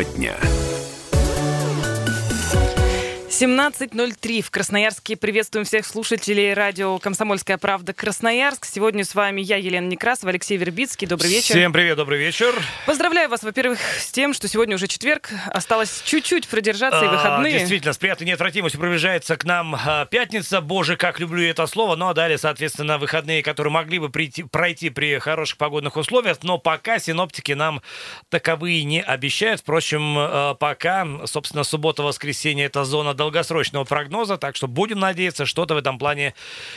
Тема дня. 17.03 в Красноярске. Приветствуем всех слушателей радио «Комсомольская правда» Красноярск. Сегодня с вами я, Елена Некрасова, Алексей Вербицкий. Добрый вечер. Всем привет, добрый вечер. Поздравляю вас, во-первых, с тем, что сегодня уже четверг. Осталось чуть-чуть продержаться и А, выходные. Действительно, с приятной неотвратимостью приближается к нам а, пятница. Боже, как люблю это слово. Ну а далее, соответственно, выходные, которые могли бы прийти, пройти при хороших погодных условиях. Но пока синоптики нам таковые не обещают. Впрочем, а, пока, собственно, суббота-воскресенье это зона долгосрочного прогноза. Так что будем надеяться, что-то в этом плане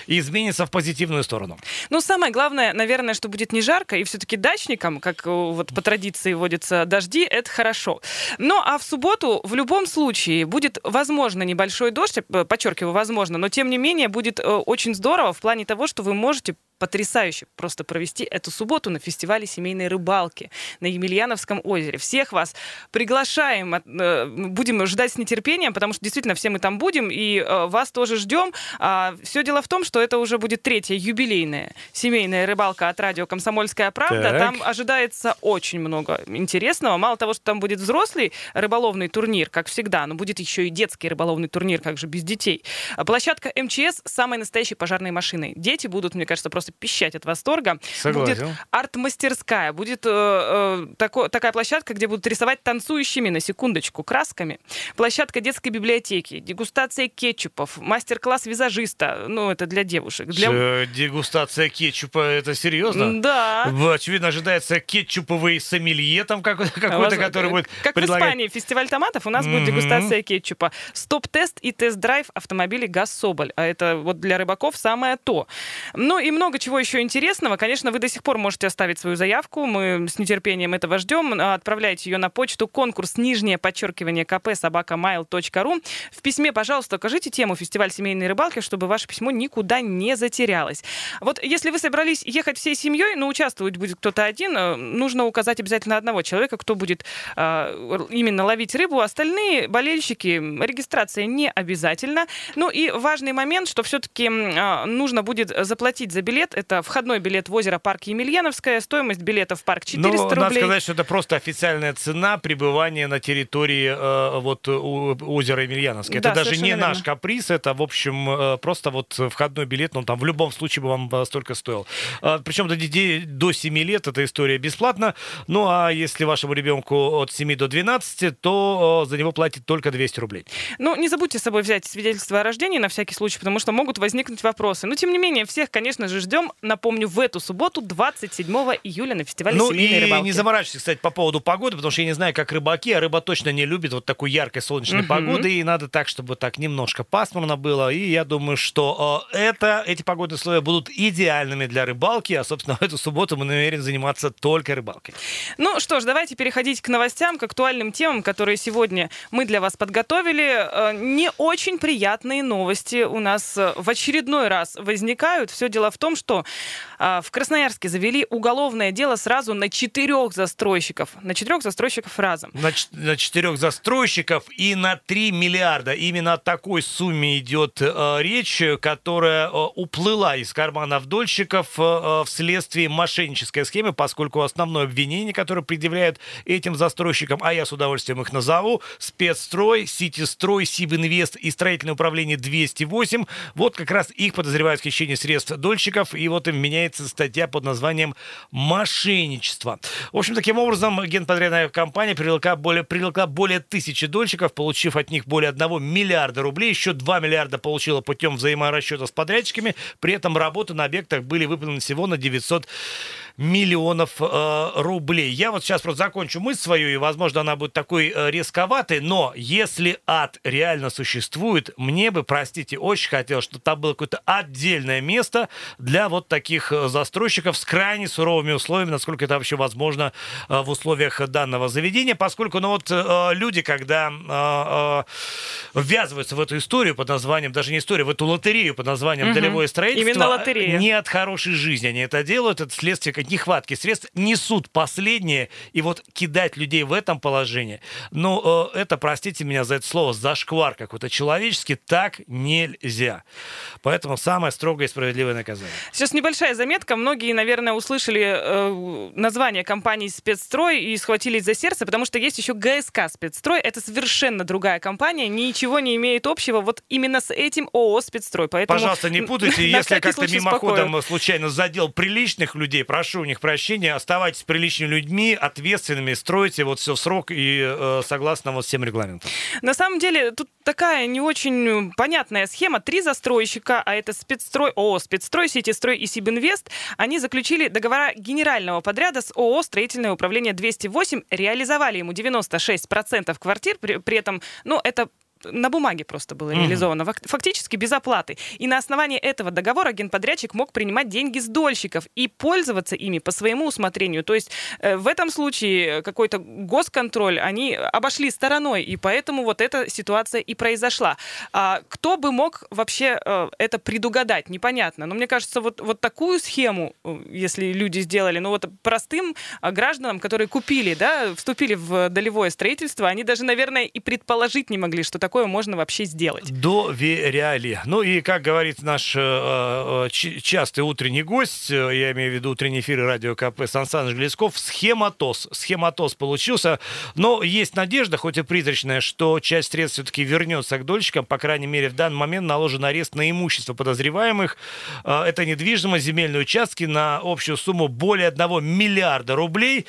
изменится в позитивную сторону. Ну, самое главное, наверное, что будет не жарко, и все-таки дачникам, как э, вот по традиции водятся дожди, это хорошо. Ну, а в субботу в любом случае будет, возможно, небольшой дождь, подчеркиваю, возможно, но тем не менее будет э, очень здорово в плане того, что вы можете потрясающе просто провести эту субботу на фестивале семейной рыбалки на Емельяновском озере. Всех вас приглашаем, э, будем ждать с нетерпением, потому что действительно все мы там будем, и э, вас тоже ждем. Все дело в том, что это уже будет третья юбилейная семейная рыбалка от радио «Комсомольская правда». Так. Там ожидается очень много интересного. Мало того, что там будет взрослый рыболовный турнир, как всегда, но будет еще и детский рыболовный турнир, как же без детей. А Площадка МЧС с самой настоящей пожарной машиной. Дети будут, мне кажется, просто пищать от восторга. Согласен. Будет арт-мастерская. Будет э, э, тако- такая площадка, где будут рисовать танцующими, на секундочку, красками. Площадка детской библиотеки, дегустация кетчупов, мастер-класс визажиста. Ну, это для девушек. Для... Дегустация кетчупа, это серьезно? Да. В- Очевидно, ожидается кетчуповый сомелье там какой- какой-то, вас- который будет Как в предлагать. Испании, фестиваль томатов, у нас будет Мгм. дегустация кетчупа. Стоп-тест и тест-драйв автомобилей ГАЗ Соболь. А это вот для рыбаков самое то. Ну и много чего еще интересного. Конечно, вы до сих пор можете оставить свою заявку. Мы с нетерпением этого ждем. А, Отправляйте ее на почту конкурс нижнее подчеркивание КП собакамайл.ру. В письме, пожалуйста, укажите тему фестиваль семейной рыбалки, чтобы ваше письмо никуда не затерялось. Вот если вы собрались ехать всей семьей, но участвовать будет кто-то один, э, нужно указать обязательно одного человека, кто будет э, именно ловить рыбу. Остальные болельщики, регистрация не обязательно. Ну и важный момент, что все-таки нужно будет заплатить за билет. Это входной билет в озеро парк Емельяновская. Стоимость билета в парк 400 Ну, надо рублей. сказать, что это просто официальная цена пребывания на территории э, вот у- озера Емельяновское. Да, это даже не совершенно наш верно. каприз, это, в общем, э, просто вот входной билет, ну, там в любом случае бы вам э, столько стоил. А, Причем до детей до 7 лет эта история бесплатна. Ну, а если вашему ребенку от 7 до 12, то э, за него платит только 200 рублей. Ну, не забудьте с собой взять свидетельство о рождении на всякий случай, потому что могут возникнуть вопросы. Но, тем не менее, всех, конечно же, ждем. Напомню, в эту субботу, 27 июля, на фестивале Ну семейной и рыбалки. не заморачивайтесь, кстати, по поводу погоды, потому что я не знаю, как рыбаки, а рыба точно не любит вот такой яркой солнечной Мгм. погоды, и надо так, чтобы так немножко пасмурно было, и я думаю, что э, это, эти погодные условия будут идеальными для рыбалки, а, собственно, в эту субботу мы намерены заниматься только рыбалкой. Ну что ж, давайте переходить к новостям, к актуальным темам, которые сегодня мы для вас подготовили. Э, Не очень приятные новости у нас э, в очередной раз возникают. Все дело в том, что а, в Красноярске завели уголовное дело сразу на четырех застройщиков. На четырех застройщиков разом. На, на четырех застройщиков и на 3 миллиарда. Именно о такой сумме идет э, речь, которая э, уплыла из карманов дольщиков э, э, вследствие мошеннической схемы, поскольку основное обвинение, которое предъявляют этим застройщикам, а я с удовольствием их назову, спецстрой, Ситистрой, Сибинвест и строительное управление 208, вот как раз их подозревают в хищении средств дольщиков, и вот им меняется статья под названием «Мошенничество». В общем, таким образом, генподрядная компания привлекла более, привлекла более тысячи дольщиков, получив от них более 1 миллиарда рублей. Еще 2 миллиарда получила путем взаиморасчета с подрядчиками. При этом работы на объектах были выполнены всего на 900 миллионов э, рублей. Я вот сейчас просто закончу мысль свою, и, возможно, она будет такой э, резковатой, но если ад реально существует, мне бы, простите, очень хотелось, чтобы там было какое-то отдельное место для вот таких э, застройщиков с крайне суровыми условиями, насколько это вообще возможно э, в условиях данного заведения, поскольку, ну вот, э, люди, когда э, э, ввязываются в эту историю под названием, даже не историю, в эту лотерею под названием Мгм. «Долевое строительство», Именно лотерея. не от хорошей жизни они это делают, это следствие нехватки средств несут последнее, и вот кидать людей в этом положении, ну, э, это, простите меня за это слово, зашквар какой-то человеческий, так нельзя. Поэтому самое строгое и справедливое наказание. Сейчас небольшая заметка. Многие, наверное, услышали э, название компании «Спецстрой» и схватились за сердце, потому что есть еще ГСК «Спецстрой». Это совершенно другая компания, ничего не имеет общего вот именно с этим ООО «Спецстрой». Поэтому Пожалуйста, не путайте. Если как-то мимоходом случайно задел приличных людей, прошу у них прощения, оставайтесь приличными людьми, ответственными, стройте вот все в срок и э, согласно вот всем регламентам. На самом деле, тут такая не очень понятная схема. Три застройщика, а это спецстрой, ООО «Спецстрой», «Ситистрой» и «Сибинвест», они заключили договора генерального подряда с ООО «Строительное управление 208», реализовали ему 96% квартир, при, при этом, ну, это на бумаге просто было реализовано, mm-hmm. фактически без оплаты. И на основании этого договора генподрядчик мог принимать деньги с дольщиков и пользоваться ими по своему усмотрению. То есть э, в этом случае какой-то госконтроль они обошли стороной, и поэтому вот эта ситуация и произошла. А кто бы мог вообще э, это предугадать, непонятно. Но мне кажется, вот, вот такую схему, э, если люди сделали, ну вот простым э, гражданам, которые купили, да, вступили в долевое строительство, они даже, наверное, и предположить не могли, что такое такое можно вообще сделать? Доверяли. Ну и, как говорит наш э, э частый утренний гость, э, я имею в виду утренний эфир радио КП Сан Саныч Глесков, схематоз. Схематоз получился. Но есть надежда, хоть и призрачная, что часть средств все-таки вернется к дольщикам. По крайней мере, в данный момент наложен арест на имущество подозреваемых. Э, это недвижимость, земельные участки на общую сумму более 1 миллиарда рублей.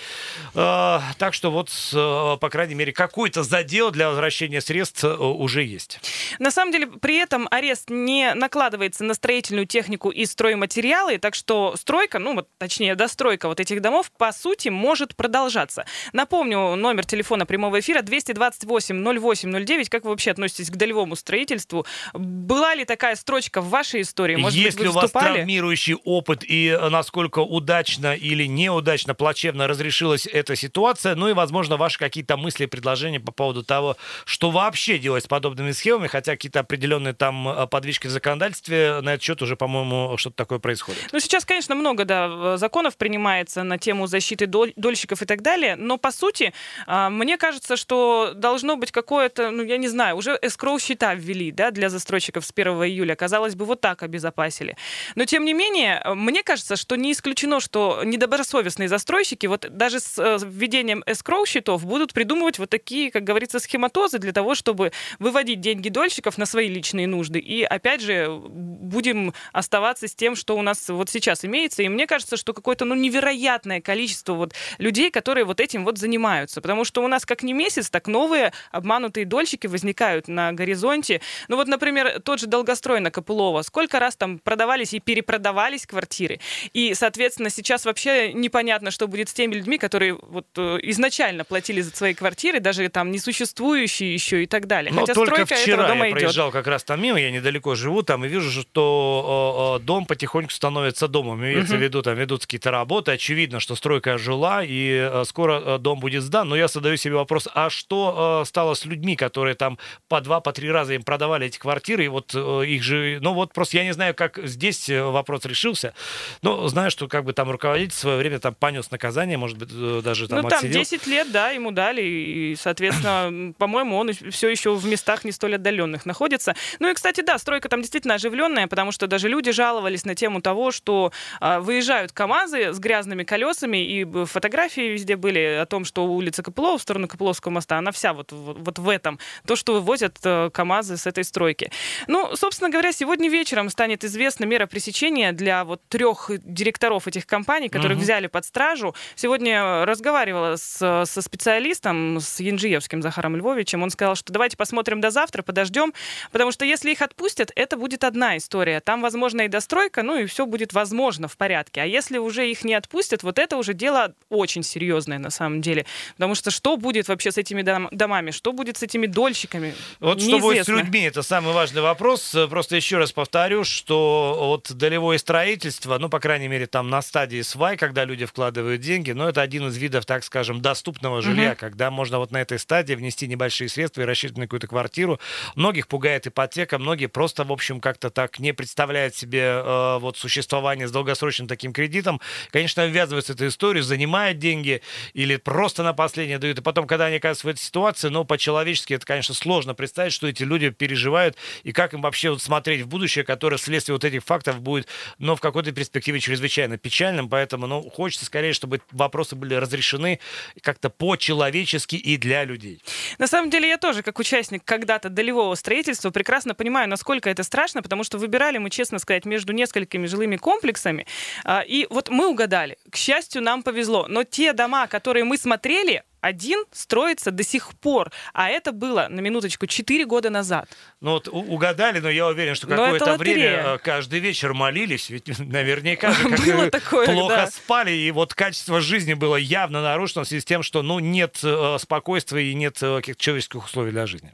Так что вот, по крайней мере, какой-то задел для возвращения средств уже есть. На самом деле, при этом арест не накладывается на строительную технику и стройматериалы, так что стройка, ну вот точнее достройка вот этих домов, по сути, может продолжаться. Напомню, номер телефона прямого эфира 228-08-09. Как вы вообще относитесь к долевому строительству? Была ли такая строчка в вашей истории? Может Есть быть, ли у вас травмирующий опыт и э, насколько удачно или неудачно, плачевно разрешилась эта ситуация? Ну и, возможно, ваши какие-то мысли, предложения по поводу того, что вообще делать с подобными схемами, хотя какие-то определенные там э, подвижки в законодательстве на этот счет уже, по-моему, что-то такое происходит. Ну, сейчас, конечно, много, да, законов принимается на тему защиты доль- дольщиков и так далее, но, по сути, а, мне кажется, что должно быть какое-то, ну, я не знаю, уже эскроу-счета ввели, да, для застройщиков с 1 июля. Казалось бы, вот так обезопасили. Но, тем не менее, мне кажется, что не исключено, что недобросовестные застройщики вот даже с э, введением эскроу-счетов будут придумывать вот такие, как говорится, схематозы для того, чтобы выводить деньги дольщиков на свои личные нужды. И опять же, будем оставаться с тем, что у нас вот сейчас имеется. И мне кажется, что какое-то ну, невероятное количество вот людей, которые вот этим вот занимаются. Потому что у нас как не месяц, так новые обманутые дольщики возникают на горизонте. Ну вот, например, тот же долгострой на Копылова. Сколько раз там продавались и перепродавались квартиры. И, соответственно, сейчас вообще непонятно, что будет с теми людьми, которые вот э, изначально платили за свои квартиры, даже там несуществующие еще и так далее. Но Хотя только вчера я идет. проезжал как раз там мимо, я недалеко живу там, и вижу, что дом потихоньку становится домом. Имеется угу. в виду, там ведутся какие-то работы. Очевидно, что стройка жила, и э, скоро э, дом будет сдан. Но я задаю себе вопрос, а что э, стало с людьми, которые там по два, по три раза им продавали эти квартиры, и вот их же... Ну вот просто я не знаю, как здесь вопрос решился, но знаю, что как бы там руководитель в свое время там понес наказание, может быть, даже там Ну там отсидел. 10 лет, да, ему дали, и, соответственно, по-моему, он все еще в местах не столь отдаленных находится. Ну и, кстати, да, стройка там действительно оживленная, потому что даже люди жаловались на тему того, что э, выезжают КАМАЗы с грязными колесами, и фотографии везде были о том, что улица Копылова в сторону Копыловского моста, она вся вот, вот, вот в этом, то, что вывозят э, КАМАЗы с этой стройки. Ну, собственно говоря, сегодня вечером станет известна мера пресечения для вот трех директоров этих компаний, которых угу. взяли под стражу. Сегодня разговаривала с, со специалистом, с Янжиевским Захаром Львовичем, он сказал, что давайте посмотрим до завтра, подождем, потому что если их отпустят, это будет одна история. Там, возможно, и достройка, ну и все будет возможно в порядке. А если уже их не отпустят, вот это уже дело очень серьезное на самом деле. Потому что что будет вообще с этими дом- домами, что будет с этими дольщиками? Вот Неизвестно. что будет с людьми, это самый важный вопрос. Просто еще раз повторю, что вот долевое строительство, ну, по крайней мере, там на стадии свай, когда люди вкладывают деньги, но это один из видов, так скажем, доступного жилья, угу. когда можно вот на этой стадии внести небольшие средства и рассчитывать на какую-то какую-то квартиру. Многих пугает ипотека, многие просто, в общем, как-то так не представляют себе э, вот существование с долгосрочным таким кредитом. Конечно, ввязываются в эту историю, занимают деньги или просто на последнее дают. И потом, когда они оказываются в этой ситуации, ну, по-человечески это, конечно, сложно представить, что эти люди переживают и как им вообще вот смотреть в будущее, которое вследствие вот этих фактов будет, но в какой-то перспективе чрезвычайно печальным. Поэтому, ну, хочется скорее, чтобы вопросы были разрешены как-то по-человечески и для людей. На самом деле я тоже, как участник когда-то долевого строительства, прекрасно понимаю, насколько это страшно, потому что выбирали мы, честно сказать, между несколькими жилыми комплексами. А, и вот мы угадали. К счастью, нам повезло. Но те дома, которые мы смотрели, один строится до сих пор, а это было, на минуточку, 4 года назад. Ну вот угадали, но я уверен, что какое-то время э, каждый вечер молились, ведь наверняка же было такое, плохо да. спали, и вот качество жизни было явно нарушено в связи с тем, что ну, нет э, спокойствия и нет э, каких-то человеческих условий для жизни.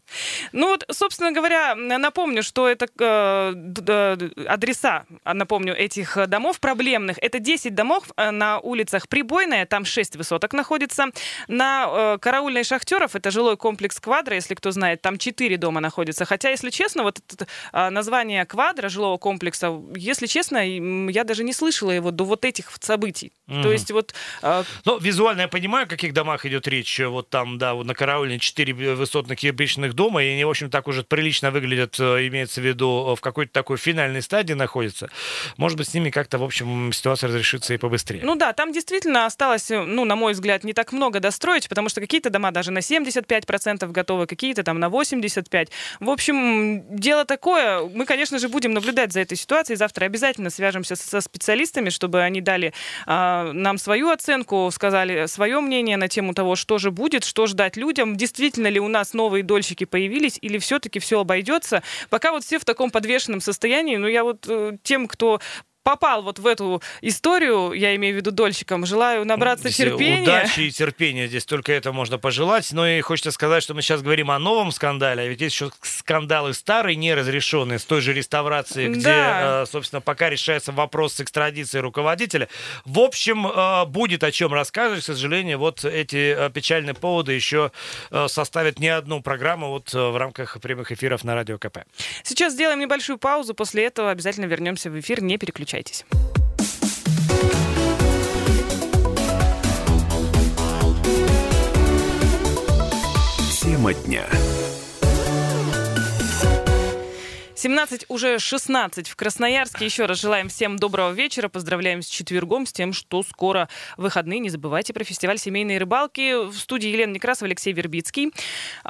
Ну вот, собственно говоря, напомню, что это э, адреса, напомню, этих домов проблемных. Это 10 домов на улицах Прибойная, там 6 высоток находится. На э, караульной шахтеров, это жилой комплекс Квадра, если кто знает, там четыре дома находятся. Хотя, если честно, вот это, э, название Квадра, жилого комплекса, если честно, я даже не слышала его до вот этих событий. Mm-hmm. То есть вот... Э... Ну, визуально я понимаю, о каких домах идет речь. Вот там, да, вот на караульной четыре высотных кирпичных дома, и они, в общем, так уже прилично выглядят, э, имеется в виду, э, в какой-то такой финальной стадии находятся. Может быть, с ними как-то, в общем, ситуация разрешится и побыстрее. Ну да, там действительно осталось, э, ну, на мой взгляд, не так много достроить, потому что какие-то дома даже на 75% готовы, какие-то там на 85%. В общем, дело такое. Мы, конечно же, будем наблюдать за этой ситуацией. Завтра обязательно свяжемся со специалистами, чтобы они дали э, нам свою оценку, сказали свое мнение на тему того, что же будет, что ждать людям, действительно ли у нас новые дольщики появились, или все-таки все обойдется. Пока вот все в таком подвешенном состоянии, но я вот э, тем, кто попал вот в эту историю, я имею в виду дольщиком, желаю набраться терпения. Удачи и терпения, здесь только это можно пожелать. Но и хочется сказать, что мы сейчас говорим о новом скандале, а ведь есть еще скандалы старые, неразрешенные, с той же реставрации, где, да. Э, собственно, пока решается вопрос с экстрадицией руководителя. В общем, э, будет о чем рассказывать. К сожалению, вот эти э, печальные поводы еще составят не одну программу вот в рамках прямых эфиров на Радио КП. Сейчас сделаем небольшую паузу, после этого обязательно вернемся в эфир, не переключайтесь Переключайтесь. Тема дня. 17, уже 16 в Красноярске. Еще раз желаем всем доброго вечера. Поздравляем с четвергом, с тем, что скоро выходные. Не забывайте про фестиваль семейной рыбалки. В студии Елена Некрасова, Алексей Вербицкий.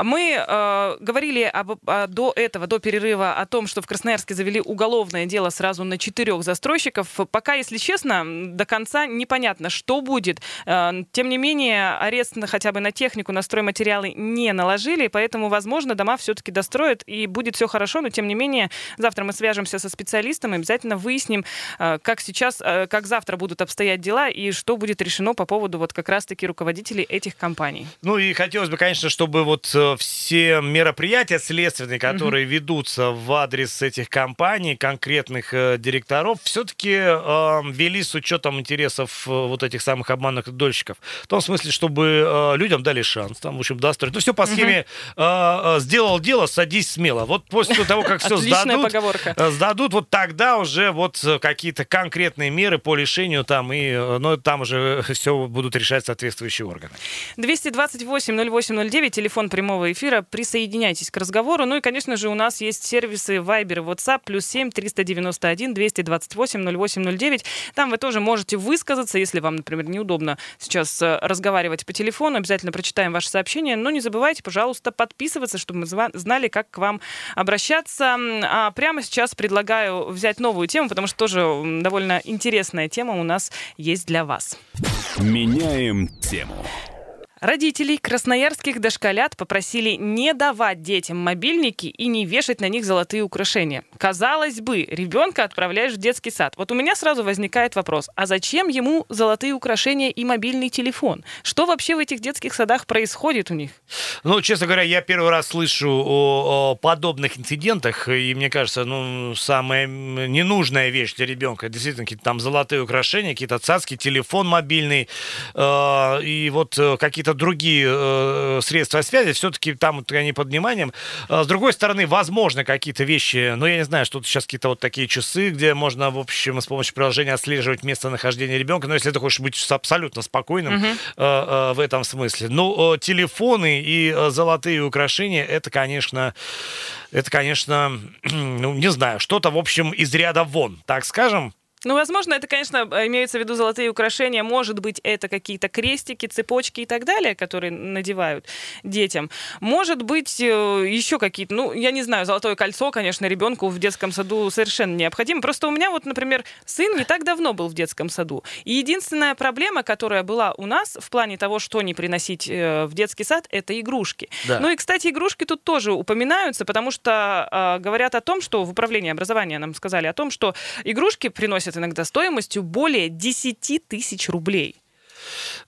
Мы э, говорили об, а, до этого, до перерыва, о том, что в Красноярске завели уголовное дело сразу на четырех застройщиков. Пока, если честно, до конца непонятно, что будет. Э, тем не менее, арест на, хотя бы на технику, на стройматериалы не наложили, поэтому, возможно, дома все-таки достроят и будет все хорошо, но тем не менее мнение. Завтра мы свяжемся со специалистом и обязательно выясним, э, как сейчас, э, как завтра будут обстоять дела и что будет решено по поводу вот как раз-таки руководителей этих компаний. Ну и хотелось бы, конечно, чтобы вот э, все мероприятия следственные, которые mm ведутся в адрес этих компаний, конкретных директоров, все-таки э, вели с учетом интересов вот этих самых обманных дольщиков. В том смысле, чтобы э, людям дали шанс, там, в общем, достроить. Ну, все по схеме э, э, сделал дело, садись смело. Вот после того, как все сдадут, поговорка. Э, сдадут, вот тогда уже вот э, какие-то конкретные меры по лишению там, и, э, ну, там уже все будут решать соответствующие органы. 228-08-09, телефон прямого эфира. Присоединяйтесь к разговору. Ну и, конечно же, у нас есть сервисы Viber WhatsApp, плюс 7 391 228 0809. Там вы тоже можете высказаться, если вам, например, неудобно сейчас разговаривать по телефону. Обязательно прочитаем ваше сообщение. Но не забывайте, пожалуйста, подписываться, чтобы мы знали, как к вам обращаться. А прямо сейчас предлагаю взять новую тему, потому что тоже довольно интересная тема у нас есть для вас. Меняем тему. Родителей красноярских дошколят попросили не давать детям мобильники и не вешать на них золотые украшения. Казалось бы, ребенка отправляешь в детский сад. Вот у меня сразу возникает вопрос, а зачем ему золотые украшения и мобильный телефон? Что вообще в этих детских садах происходит у них? Ну, честно говоря, я первый раз слышу о, о подобных инцидентах, и мне кажется, ну, самая ненужная вещь для ребенка, действительно, какие-то там золотые украшения, какие-то цацки, телефон мобильный, э, и вот э, какие-то какие-то другие э, средства связи, все-таки там вот они под вниманием. Э, с другой стороны, возможно, какие-то вещи, ну, я не знаю, что тут сейчас какие-то вот такие часы, где можно, в общем, с помощью приложения отслеживать местонахождение ребенка, но если ты хочешь быть абсолютно спокойным Мгм. э, э, в этом смысле. Ну, э, телефоны и э, золотые украшения, это, конечно, это, конечно, ну, не знаю, что-то, в общем, из ряда вон, так скажем. Ну, возможно, это, конечно, имеется в виду золотые украшения. Может быть, это какие-то крестики, цепочки и так далее, которые надевают детям. Может быть, э, еще какие-то, ну, я не знаю, золотое кольцо, конечно, ребенку в детском саду совершенно необходимо. Просто у меня вот, например, сын не так давно был в детском саду. И единственная проблема, которая была у нас в плане того, что не приносить э, в детский сад, это игрушки. Да. Ну и, кстати, игрушки тут тоже упоминаются, потому что э, говорят о том, что в управлении образования нам сказали о том, что игрушки приносят иногда стоимостью более 10 тысяч рублей.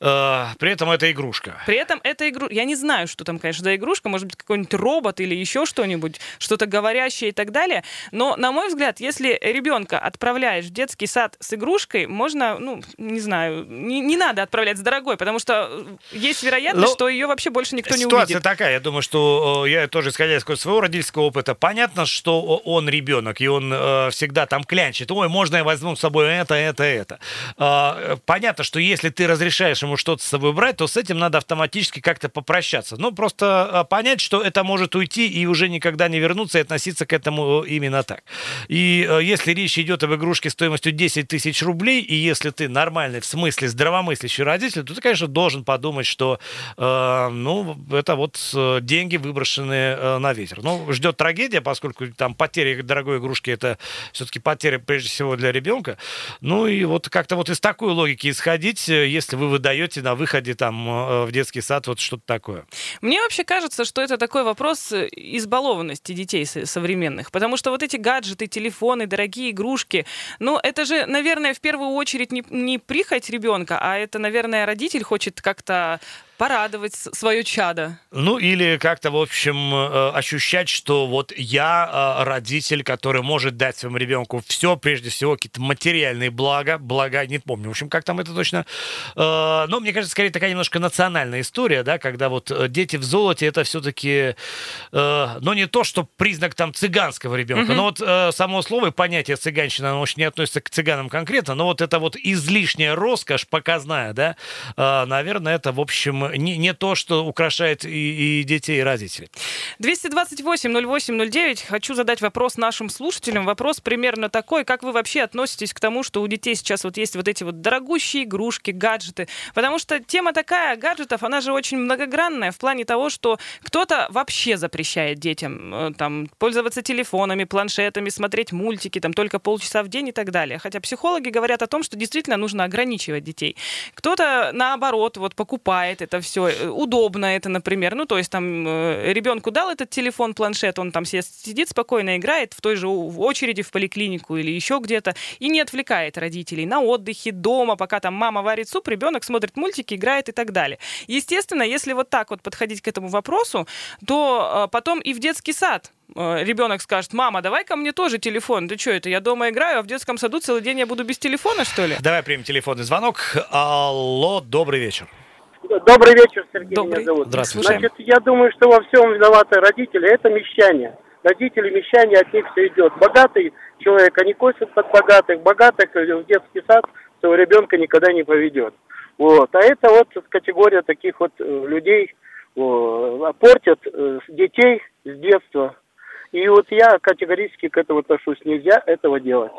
Э, При этом это игрушка. При этом это игру... Я не знаю, что там, конечно, за игрушка. Может быть, какой-нибудь робот или еще что-нибудь, что-то говорящее и так далее. Но, на мой взгляд, если ребенка отправляешь в детский сад с игрушкой, можно, ну, не знаю, не, не надо отправлять с дорогой, потому что есть вероятность, Ну, что ее вообще больше никто не Ситуация увидит. такая, я думаю, что э, я тоже исходя из своего родительского опыта, понятно, что он ребенок, и он э, всегда там клянчит. Ой, можно я возьму с собой это, это, это. А, э, понятно, что если ты разрешаешь ему что-то с собой брать, то с этим надо автоматически как-то попрощаться. Ну, просто э, понять, что это может уйти и уже никогда не вернуться, и относиться к этому э, именно так. И э, если речь идет об игрушке стоимостью 10 тысяч рублей, и если ты нормальный, в смысле здравомыслящий родитель, то ты, конечно, должен подумать, что э, ну, это вот э, деньги, выброшенные на ветер. Ну, ждет трагедия, поскольку там потеря дорогой игрушки это все-таки потеря прежде всего для ребенка. Ну и вот как-то вот из такой логики исходить, если вы выдаете на выходе там э, в детский сад вот что-то такое. Мне вообще кажется, что это такой вопрос э, избалованности детей со- современных. Потому что вот эти гаджеты, телефоны, дорогие игрушки, ну, это же, наверное, в первую очередь не, не прихоть ребенка, а это, наверное, родитель хочет как-то порадовать свое чадо. Ну, или как-то, в общем, э, ощущать, что вот я э, родитель, который может дать своему ребенку все, прежде всего, какие-то материальные блага, блага, не помню, в общем, как там это точно. Э, Но мне кажется, скорее такая немножко национальная история, да, когда вот дети в золоте, это все-таки, ну, не то, что признак там цыганского ребенка, но вот само слово и понятие цыганщина, оно очень не относится к цыганам конкретно, но вот это вот излишняя роскошь показная, да, наверное, это, в общем, не, не то, что украшает и, и детей, и родителей. 228-08-09. Хочу задать вопрос нашим слушателям. Вопрос примерно такой. Как вы вообще относитесь к тому, что у детей сейчас вот есть вот эти вот дорогущие игрушки, гаджеты? Потому что тема такая гаджетов, она же очень многогранная в плане того, что кто-то вообще запрещает детям э, там, пользоваться телефонами, планшетами, смотреть мультики там только полчаса в день и так далее. Хотя психологи говорят о том, что действительно нужно ограничивать детей. Кто-то, наоборот, вот покупает это все. Удобно это, например. Ну, то есть там э, ребенку дал этот телефон, планшет, он там сидит спокойно, играет в той же очереди в поликлинику или еще где-то и не отвлекает родителей на отдыхе, дома, пока там мама варит суп, ребенок смотрит мультики, играет и так далее. Естественно, если вот так вот подходить к этому вопросу, то э, потом и в детский сад э, ребенок скажет, мама, давай ко мне тоже телефон. Ты что, это я дома играю, а в детском саду целый день я буду без телефона, что ли? Давай примем телефонный звонок. Алло, добрый вечер. Добрый вечер, Сергей Добрый. меня зовут. Здравствуйте. Значит, я думаю, что во всем виноваты родители. Это мещане. Родители мещане, от них все идет. Богатый человек, они косят под богатых. Богатых э, в детский сад своего ребенка никогда не поведет. Вот. А это вот категория таких вот э, людей о, портят э, детей с детства. И вот я категорически к этому отношусь. Нельзя этого делать.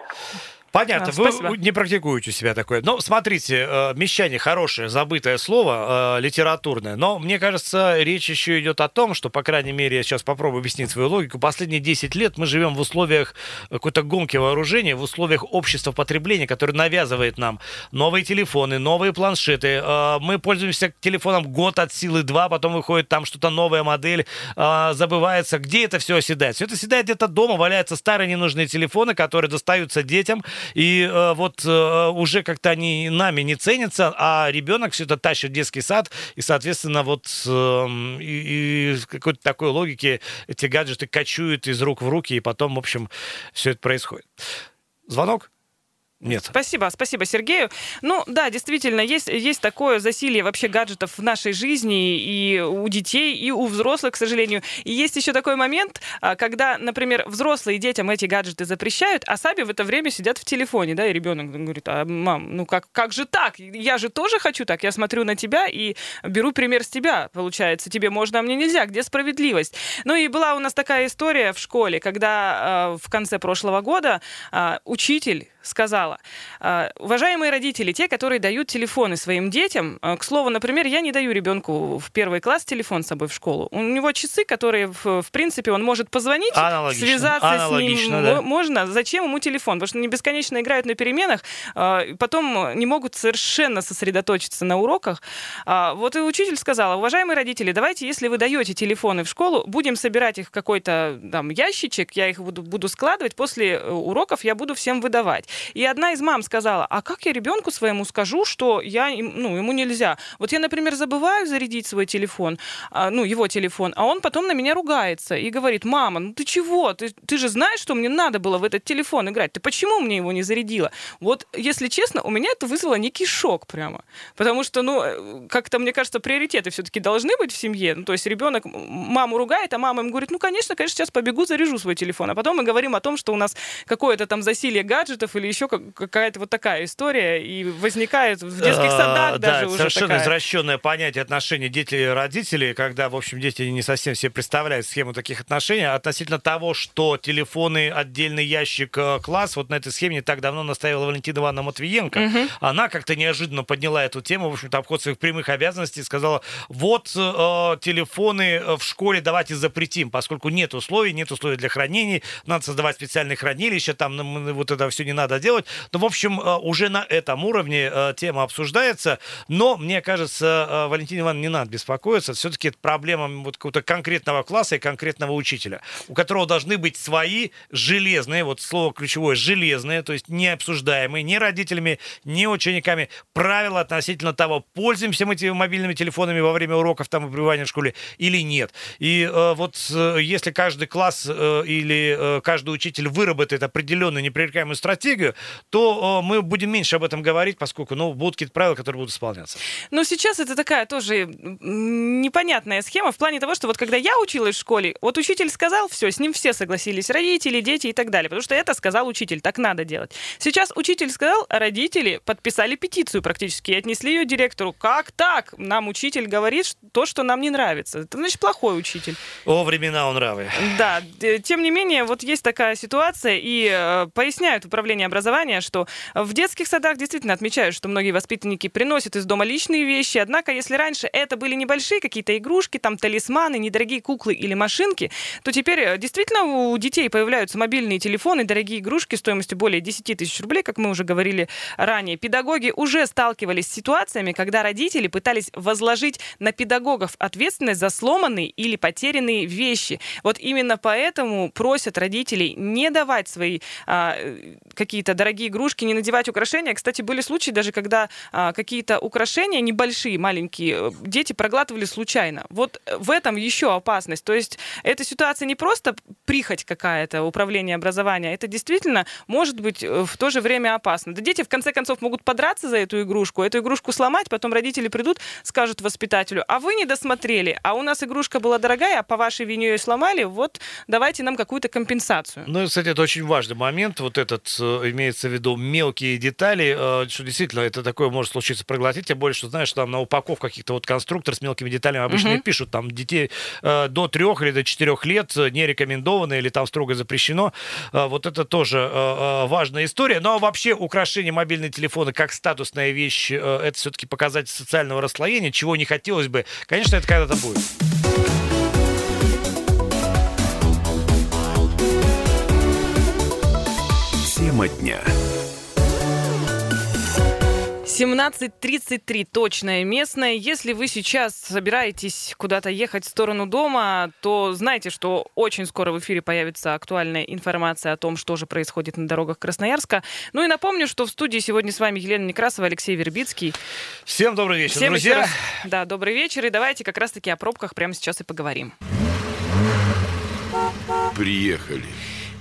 Понятно, А, вы спасибо. не практикуете у себя такое. Но смотрите, э, мещане хорошее, забытое слово, э, литературное. Но мне кажется, речь еще идет о том, что, по крайней мере, я сейчас попробую объяснить свою логику. Последние 10 лет мы живем в условиях какой-то гонки вооружения, в условиях общества потребления, которое навязывает нам новые телефоны, новые планшеты. Э, Мы пользуемся телефоном год от силы два, потом выходит там что-то новая модель, э, забывается, где это все оседает. Все это оседает где-то дома, валяются старые ненужные телефоны, которые достаются детям, и э, вот э, уже как-то они нами не ценятся, а ребенок все это тащит в детский сад, и, соответственно, вот эм, и, и в какой-то такой логике эти гаджеты кочуют из рук в руки, и потом, в общем, все это происходит. Звонок? Нет. Спасибо, спасибо Сергею. Ну да, действительно, есть, есть такое засилие вообще гаджетов в нашей жизни и у детей, и у взрослых, к сожалению. И есть еще такой момент, а, когда, например, взрослые детям эти гаджеты запрещают, а сами в это время сидят в телефоне, да, и ребенок говорит, а мам, ну как, как же так? Я же тоже хочу так. Я смотрю на тебя и беру пример с тебя, получается. Тебе можно, а мне нельзя. Где справедливость? Ну и была у нас такая история в школе, когда э, в конце прошлого года э, учитель сказала, «А, уважаемые родители, те, которые дают телефоны своим детям, а, к слову, например, я не даю ребенку в первый класс телефон с собой в школу. У него часы, которые, в, принципе, он может позвонить, Аналогично. связаться Аналогично, с ним да. можно. Зачем ему телефон? Потому что они бесконечно играют на переменах, а, потом не могут совершенно сосредоточиться на уроках. Вот и учитель сказала, уважаемые родители, давайте, если вы даете телефоны в школу, будем собирать их в какой-то там ящичек, я их буду, буду складывать, после э, уроков я буду всем выдавать. И одна из мам сказала, а как я ребенку своему скажу, что я, им- ну, ему нельзя? Вот я, например, забываю зарядить свой телефон, а, ну, его телефон, а он потом на меня ругается и говорит, мама, ну ты чего? Ты, ты же знаешь, что мне надо было в этот телефон играть. Ты почему мне его не зарядила? Вот, если честно, у меня это вызвало некий шок прямо. Потому что, ну, э, как-то, мне кажется, приоритеты все-таки должны быть в семье. Ну, то есть ребенок маму ругает, а мама ему говорит, ну, конечно, конечно, сейчас побегу, заряжу свой телефон. А потом мы говорим о том, что у нас какое-то там засилие гаджетов или еще как- какая-то вот такая история, и возникает в детских А, садах да, даже уже совершенно извращенное понятие отношений детей и родителей, когда, в общем, дети не совсем себе представляют схему таких отношений. Относительно того, что телефоны, отдельный ящик, э, класс, вот на этой схеме не так давно наставила Валентина Ивановна Матвиенко. Она как-то неожиданно подняла эту тему, в общем-то, обход своих прямых обязанностей, сказала, вот э, телефоны э, в школе давайте запретим, поскольку нет условий, нет условий для хранения, надо создавать специальные хранилища, там вот это все не надо делать. Ну, в общем, э, уже на этом уровне э, тема обсуждается, но, мне кажется, э, Валентине Ивановне не надо беспокоиться, все-таки это проблема вот какого-то конкретного класса и конкретного учителя, у которого должны быть свои железные, вот слово ключевое, железные, то есть не обсуждаемые ни родителями, ни учениками правила относительно того, пользуемся мы мобильными телефонами во время уроков там и пребывания в школе или нет. И э, вот э, если каждый класс э, или э, каждый учитель выработает определенную непререкаемую стратегию, то э, мы будем меньше об этом говорить, поскольку ну, будут какие-то правила, которые будут исполняться. Но сейчас это такая тоже непонятная схема в плане того, что вот когда я училась в школе, вот учитель сказал, все, с ним все согласились, родители, дети и так далее, потому что это сказал учитель, так надо делать. Сейчас учитель сказал, а родители подписали петицию практически и отнесли ее директору. Как так? Нам учитель говорит то, что нам не нравится. Это значит плохой учитель. О, времена он нравы. Да, д- тем не менее, вот есть такая ситуация, и э, поясняют управление образования, что в детских садах действительно отмечают, что многие воспитанники приносят из дома личные вещи, однако если раньше это были небольшие какие-то игрушки, там талисманы, недорогие куклы или машинки, то теперь э, действительно у детей появляются мобильные телефоны, дорогие игрушки стоимостью более 10 тысяч рублей, как мы уже говорили ранее. Педагоги уже сталкивались с ситуациями, когда родители пытались возложить на педагогов ответственность за сломанные или потерянные вещи. Вот именно поэтому просят родителей не давать свои а, э, какие-то дорогие игрушки, не надевать украшения. Кстати, были случаи даже, когда а, какие-то украшения небольшие, маленькие, э, дети проглатывали случайно. Вот э, в этом еще опасность. То есть эта ситуация не просто прихоть какая-то, управление образования, это действительно может быть э, в то же время опасно. Да дети в конце концов могут подраться за эту игрушку, эту игрушку сломать, потом родители придут, скажут воспитателю, а вы не досмотрели, а у нас игрушка была дорогая, а по вашей вине ее сломали, вот давайте нам какую-то компенсацию. Ну, кстати, это очень важный момент. Вот этот имеется в виду мелкие детали, э, что действительно это такое может случиться проглотить, тем более, что знаешь, что там на упаковках каких-то вот конструктор с мелкими деталями обычно и пишут, там детей э, до трех или до четырех лет не рекомендовано или там строго запрещено. Э, Вот это тоже важная история. Но вообще украшение мобильного телефона как статусная вещь, это все-таки показатель социального расслоения, чего не хотелось бы. Конечно, это когда-то будет. Тема дня. 17.33 точное местное. Если вы сейчас собираетесь куда-то ехать в сторону дома, то знайте, что очень скоро в эфире появится актуальная информация о том, что же происходит на дорогах Красноярска. Ну и напомню, что в студии сегодня с вами Елена Некрасова, Алексей Вербицкий. Всем добрый вечер, Всем друзья. раз, да, добрый вечер. И давайте как раз-таки о пробках прямо сейчас и поговорим. Приехали.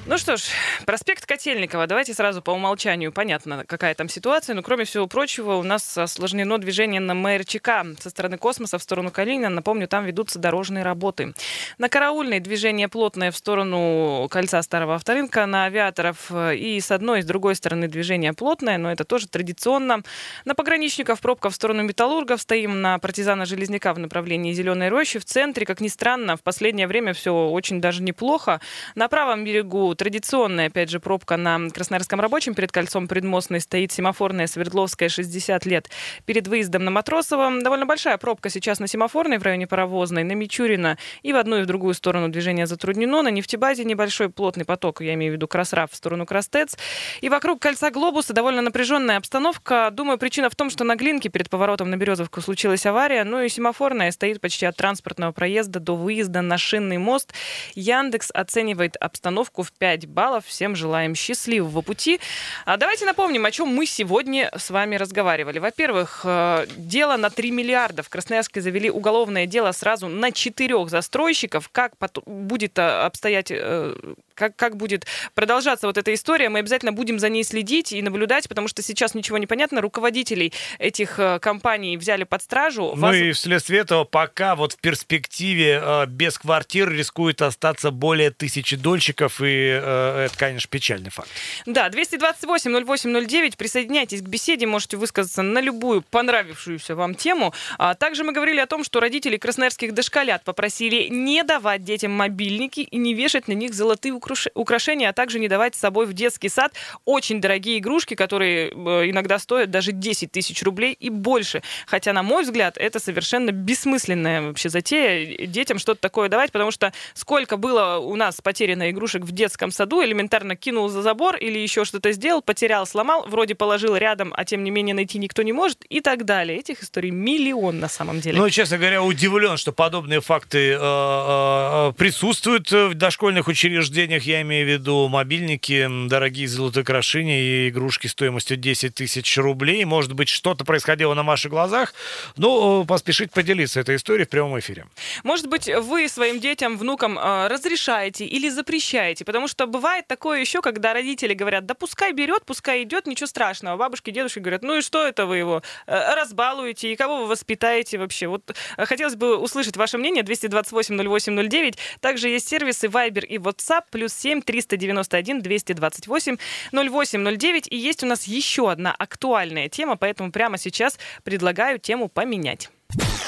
Ну что ж, проспект Котельникова. Давайте сразу по умолчанию. Понятно, какая там ситуация. Но, кроме всего прочего, у нас осложнено движение на МРЧК со стороны космоса в сторону Калинина. Напомню, там ведутся дорожные работы. На Караульной движение плотное в сторону кольца Старого Авторынка. На Авиаторов и с одной, и с другой стороны движение плотное, но это тоже традиционно. На пограничников пробка в сторону Металлургов. Стоим на партизана Железняка в направлении Зеленой Рощи. В центре, как ни странно, в последнее время все очень даже неплохо. На правом берегу традиционная, опять же, пробка на Красноярском рабочем перед кольцом Предмостной стоит семафорная Свердловская 60 лет перед выездом на Матросово. Довольно большая пробка сейчас на семафорной в районе Паровозной, на Мичурина и в одну и в другую сторону движение затруднено. На нефтебазе небольшой плотный поток, я имею в виду Красрав в сторону Крастец. И вокруг кольца Глобуса довольно напряженная обстановка. Думаю, причина в том, что на Глинке перед поворотом на Березовку случилась авария, ну и семафорная стоит почти от транспортного проезда до выезда на Шинный мост. Яндекс оценивает обстановку в 5 баллов. Всем желаем счастливого пути. А давайте напомним, о чем мы сегодня с вами разговаривали. Во-первых, э, дело на 3 миллиарда. В Красноярске завели уголовное дело сразу на четырех застройщиков. Как будет э, обстоять э, как, как будет продолжаться вот эта история, мы обязательно будем за ней следить и наблюдать, потому что сейчас ничего не понятно. Руководителей этих э, компаний взяли под стражу. Ну Воз... и вследствие этого пока вот в перспективе э, без квартир рискует остаться более тысячи дольщиков, и э, это, конечно, печальный факт. Да, 228-08-09, присоединяйтесь к беседе, можете высказаться на любую понравившуюся вам тему. А также мы говорили о том, что родители красноярских дошколят попросили не давать детям мобильники и не вешать на них золотые украшения, а также не давать с собой в детский сад очень дорогие игрушки, которые э, иногда стоят даже 10 тысяч рублей и больше. Хотя, на мой взгляд, это совершенно бессмысленная вообще затея детям что-то такое давать, потому что сколько было у нас потеряно игрушек в детском саду, элементарно кинул за забор или еще что-то сделал, потерял, сломал, вроде положил рядом, а тем не менее найти никто не может и так далее. Этих историй миллион на самом деле. Ну, честно говоря, удивлен, что подобные факты э, э, э присутствуют в дошкольных учреждениях приложениях я имею в виду мобильники, дорогие золотокрашения и игрушки стоимостью 10 тысяч рублей. Может быть, что-то происходило на ваших глазах. Ну, поспешить поделиться этой историей в прямом эфире. Может быть, вы своим детям, внукам э, разрешаете или запрещаете? Потому что бывает такое еще, когда родители говорят, да пускай берет, пускай идет, ничего страшного. Бабушки, дедушки говорят, ну и что это вы его э, разбалуете, и кого вы воспитаете вообще? Вот э, хотелось бы услышать ваше мнение. 228 08 09. Также есть сервисы Viber и WhatsApp плюс 7 391 228 08 09. И есть у нас еще одна актуальная тема, поэтому прямо сейчас предлагаю тему поменять.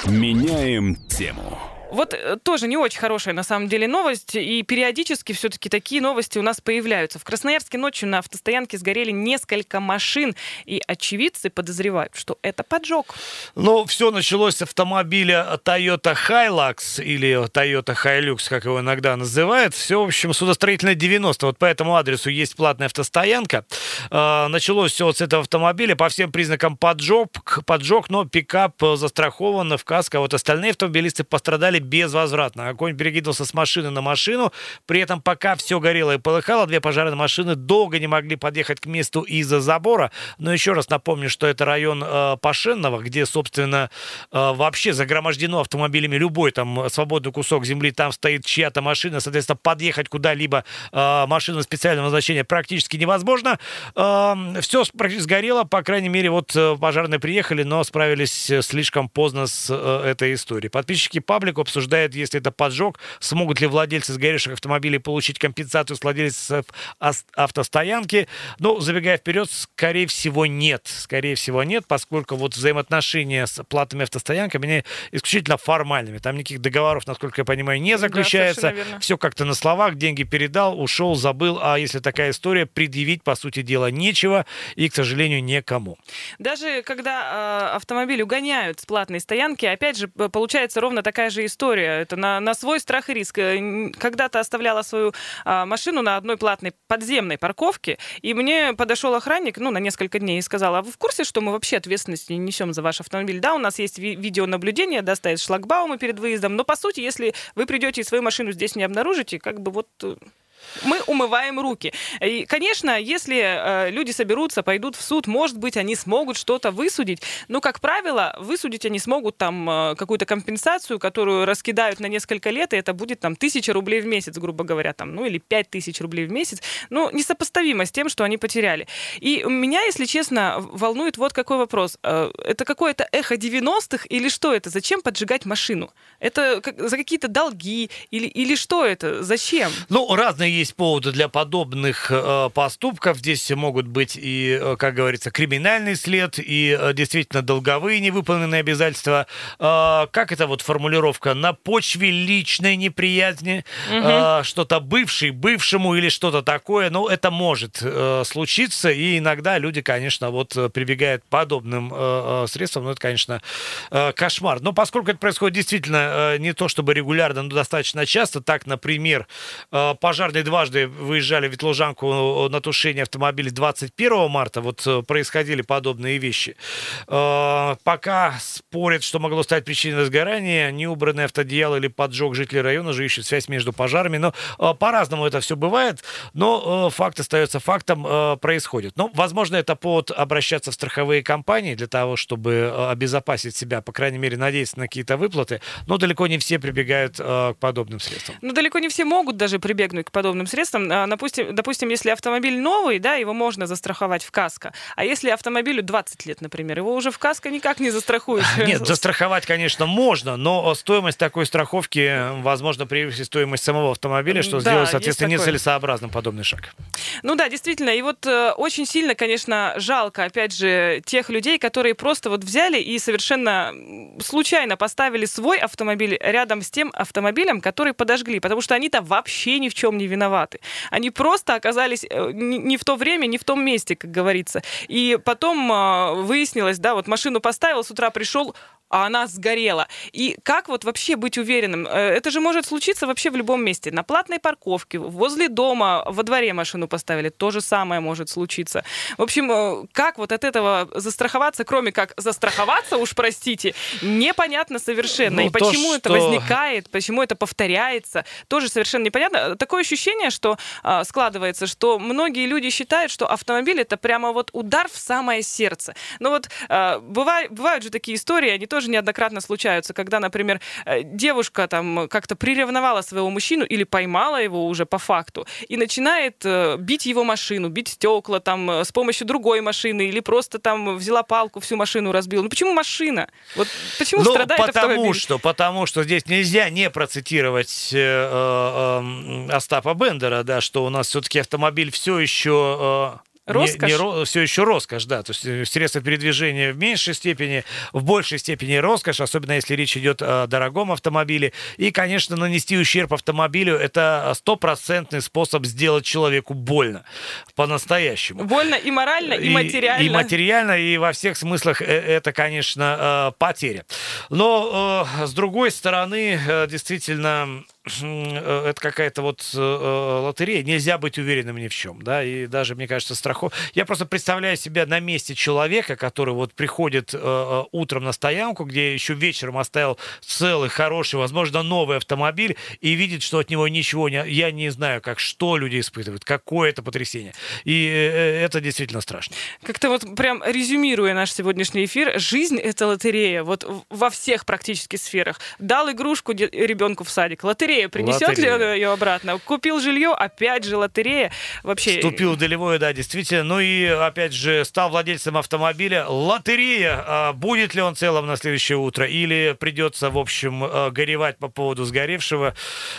Меняем тему. Вот э, тоже не очень хорошая на самом деле новость, и периодически все-таки такие новости у нас появляются. В Красноярске ночью на автостоянке сгорели несколько машин, и очевидцы подозревают, что это поджог. Ну, все началось с автомобиля Toyota Hilux или Toyota Hilux, как его иногда называют. Все, в общем, судостроительное 90. Вот по этому адресу есть платная автостоянка. А, началось все вот с этого автомобиля. По всем признакам поджог, поджог но пикап застрахован в каско. А вот остальные автомобилисты пострадали безвозвратно. Огонь перекидывался с машины на машину. При этом пока все горело и полыхало, две пожарные машины долго не могли подъехать к месту из-за забора. Но еще раз напомню, что это район э, Пашенного, где, собственно, э, вообще загромождено автомобилями любой там свободный кусок земли. Там стоит чья-то машина. Соответственно, подъехать куда-либо э, машина специального назначения практически невозможно. Э, все практически сгорело. По крайней мере, вот э, пожарные приехали, но справились э, слишком поздно с э, этой историей. Подписчики паблика обсуждает, если это поджог, смогут ли владельцы сгоревших автомобилей получить компенсацию с владельцев автостоянки. Ну, забегая вперед, скорее всего, нет. Скорее всего, нет, поскольку вот взаимоотношения с платными автостоянками, они исключительно формальными. Там никаких договоров, насколько я понимаю, не заключается. Да, Все как-то на словах, деньги передал, ушел, забыл. А если такая история, предъявить, по сути дела, нечего и, к сожалению, некому. Даже когда э, автомобиль угоняют с платной стоянки, опять же, получается ровно такая же история история. Это на, на свой страх и риск. Э, когда-то оставляла свою а, машину на одной платной подземной парковке, и мне подошел охранник, ну, на несколько дней и сказал, а вы в курсе, что мы вообще ответственность не несем за ваш автомобиль? Да, у нас есть ви- видеонаблюдение, да, стоят шлагбаумы перед выездом, но, по сути, если вы придете и свою машину здесь не обнаружите, как бы вот э, Мы умываем руки. И, конечно, если э, люди соберутся, пойдут в суд, может быть, они смогут что-то высудить. Но, как правило, высудить они смогут там э, какую-то компенсацию, которую раскидают на несколько лет, и это будет там тысяча рублей в месяц, грубо говоря, там, ну или пять тысяч рублей в месяц. Ну, несопоставимо с тем, что они потеряли. И меня, если честно, волнует вот какой вопрос. Э, это какое-то эхо 90-х или что это? Зачем поджигать машину? Это как, за какие-то долги или, или что это? Зачем? Ну, разные есть поводы для подобных э, поступков. Здесь могут быть и, э, как говорится, криминальный след, и э, действительно долговые невыполненные обязательства. Э, как это вот формулировка? На почве личной неприязни, э, что-то бывший бывшему или что-то такое. Ну, это может э, случиться, и иногда люди, конечно, вот прибегают к подобным э, средствам. Ну, это, конечно, э, кошмар. Но поскольку это происходит действительно э, не то чтобы регулярно, но достаточно часто, так, например, э, пожарные дважды выезжали в Ветлужанку на тушение автомобиля 21 марта, вот э, происходили подобные вещи. Э, Пока спорят, что могло стать причиной сгорания, неубранный автодеяло или поджог жителей района же ищут связь между пожарами. Но э, по-разному это все бывает, но факт остается фактом, происходит. Ну, возможно, это повод обращаться в страховые компании для того, чтобы обезопасить себя, по крайней мере, надеяться на какие-то выплаты, но далеко не все прибегают к подобным средствам. Ну, далеко не все могут даже прибегнуть к подобным средствам. А, Допустим, допустим, если автомобиль новый, да, его можно застраховать в каско. А если автомобилю 20 лет, например, его уже в каско никак не застрахуешь. Нет, застраховать, конечно, можно, но стоимость такой страховки, возможно, превысит стоимость самого автомобиля, что Да, сделает, соответственно, нецелесообразным подобный шаг. Ну да, действительно. И вот э, очень сильно, конечно, жалко, опять же, тех людей, которые просто вот взяли и совершенно случайно поставили свой автомобиль рядом с тем автомобилем, который подожгли, потому что они-то вообще ни в чем не виноваты. Они просто оказались э, не в то время, не в том месте, как говорится. И потом э, выяснилось, да, вот машину поставил, с утра пришел, а она сгорела. И как вот вообще быть уверенным? Э, Это же может случиться вообще в любом месте. На платной парковке, возле дома, во дворе машину поставили. То же самое может случиться. В общем, э, как вот от этого застраховаться, кроме как застраховаться, уж простите, непонятно совершенно. Ну, И то, почему это что- возникает, почему это повторяется, тоже совершенно непонятно. Такое ощущение, что а, складывается, что многие люди считают, что автомобиль это прямо вот удар в самое сердце. Но вот а, бывают, бывают же такие истории, они тоже неоднократно случаются, когда, например, э, девушка там как-то приревновала своего мужчину или поймала его уже по факту и начинает э, бить его машину, бить стекла там э, с помощью другой машины или просто там взяла палку, всю машину разбила. Ну почему машина? Вот почему Ну, страдает потому автомобиль? что, потому что здесь нельзя не процитировать э, э, Остапа Бендера, да, что у нас все-таки автомобиль все еще э, Роскошь? все еще роскошь, да. То есть э, средства передвижения в меньшей степени, в большей степени роскошь, особенно если речь идет о дорогом автомобиле. И, конечно, нанести ущерб автомобилю это стопроцентный способ сделать человеку больно по-настоящему. Больно и морально, и, материально. И материально, и во всех смыслах э, это, конечно, потеря. Но, с другой стороны, действительно, это какая-то вот э, э, лотерея. Нельзя быть уверенным ни в чем, да, и даже, мне кажется, страхов... Я просто представляю себя на месте человека, который вот приходит э, э, утром на стоянку, где еще вечером оставил целый, хороший, возможно, новый автомобиль, и видит, что от него ничего не... Я не знаю, как, что люди испытывают, какое это потрясение. И э, это действительно страшно. Как-то вот прям резюмируя наш сегодняшний эфир, жизнь — это лотерея. Вот во всех практически сферах. Дал игрушку ребенку в садик. Лотерея. Принесет Лотерея. ли он ее обратно? Купил жилье, опять же лотерея. Вообще... Вступил в долевое, да, действительно. Ну и, опять же, стал владельцем автомобиля. Лотерея. А Будет ли он целым на следующее утро? Или придется, в общем, э, горевать по поводу сгоревшего?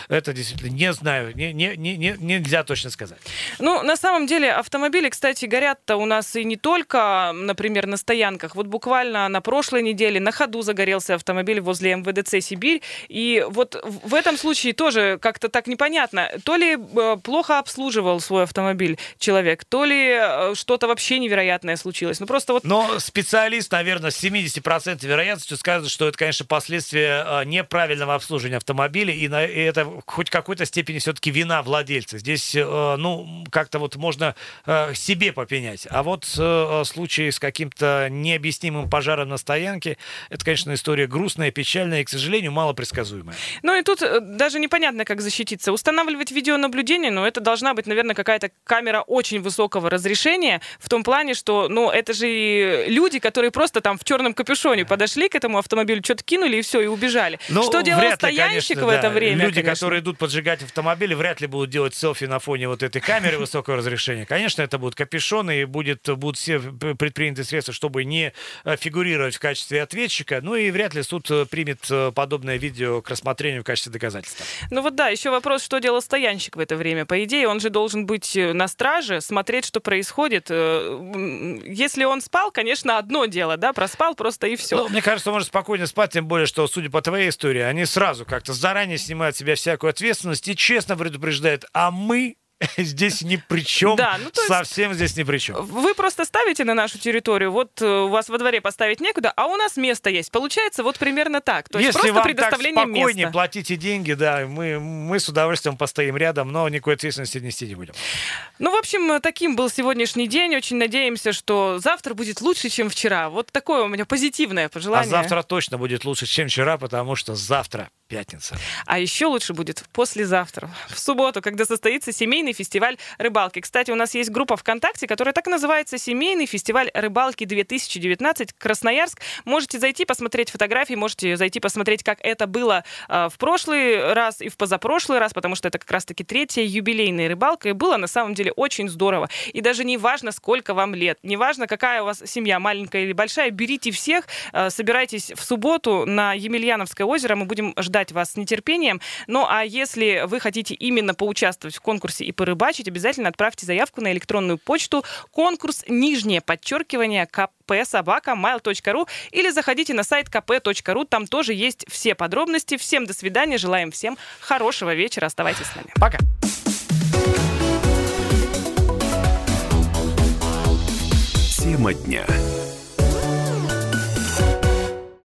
Это действительно не знаю. Не, не, не, не- нельзя точно сказать. Ну, на самом деле, автомобили, кстати, горят-то у нас и не только, например, на стоянках. Вот буквально на прошлой неделе на ходу загорелся автомобиль возле МВДЦ «Сибирь». И вот в этом случае тоже как-то так непонятно. То ли э, плохо обслуживал свой автомобиль человек, то ли э, что-то вообще невероятное случилось. Ну, просто вот Но специалист, наверное, с 70% вероятностью скажет, что это, конечно, последствия э, неправильного обслуживания автомобиля, и, на, и это хоть в какой-то степени все-таки вина владельца. Здесь, ну, как-то вот можно себе попенять. А вот случай с каким-то необъяснимым пожаром на стоянке, это, конечно, история грустная, печальная и, к сожалению, мало предсказуемая. Ну и тут даже даже непонятно, как защититься. Устанавливать видеонаблюдение, но это должна быть, наверное, какая-то камера очень высокого разрешения, в том плане, что, ну, это же и люди, которые просто там в черном капюшоне подошли к этому автомобилю, что-то кинули и все, и убежали. Ну, что делал вряд ли, стоянщик конечно, в это да. время? Люди, конечно? которые идут поджигать автомобили, вряд ли будут делать селфи на фоне вот этой камеры высокого разрешения. Конечно, это будут капюшоны, и будет, будут все предприняты средства, чтобы не э, фигурировать в качестве ответчика. Ну и вряд ли суд э, примет э, подобное видео к рассмотрению в качестве доказательства. Ну вот да, еще вопрос, что делал стоянщик в это время. По идее, он же должен быть э, на страже, смотреть, что происходит. Э, Если он спал, конечно, одно дело, да, проспал просто и все. Ну, мне кажется, можно спокойно спать, тем более, что, судя по твоей истории, они сразу как-то заранее снимают себя всякую ответственность и честно предупреждают, а мы здесь ни при чем, Да, ну, то есть- совсем здесь ни при чем. Вы просто ставите на нашу территорию, вот э, у вас во дворе поставить некуда, а у нас место есть. Получается вот примерно так. То есть Если просто вам так предоставление спокойнее, места. платите деньги, да, мы, мы с удовольствием постоим рядом, но никакой ответственности нести не будем. Ну, в общем, э, таким был сегодняшний день. Очень надеемся, что завтра будет лучше, чем вчера. Вот такое у меня позитивное А пожелание. завтра точно будет лучше, чем вчера, потому что завтра пятница. А еще лучше будет послезавтра, в субботу, когда состоится семейный фестиваль рыбалки. Кстати, у нас есть группа ВКонтакте, которая так называется «Семейный фестиваль рыбалки 2019 Красноярск». Можете зайти, посмотреть фотографии, можете зайти посмотреть, как это было э, в прошлый раз и в позапрошлый раз, потому что это как раз-таки третья юбилейная рыбалка, и было на самом деле очень здорово. И даже не важно, сколько вам лет, не важно, какая у вас семья, маленькая или большая, берите всех, э, собирайтесь в субботу на Емельяновское озеро, мы будем ждать вас с нетерпением. Ну а если вы хотите именно поучаствовать в конкурсе и порыбачить, обязательно отправьте заявку на электронную почту конкурс нижнее подчеркивание КП собака mail.ru или заходите на сайт kp.ru, там тоже есть все подробности. Всем до свидания, желаем всем хорошего вечера, оставайтесь с нами. Пока. Тема дня.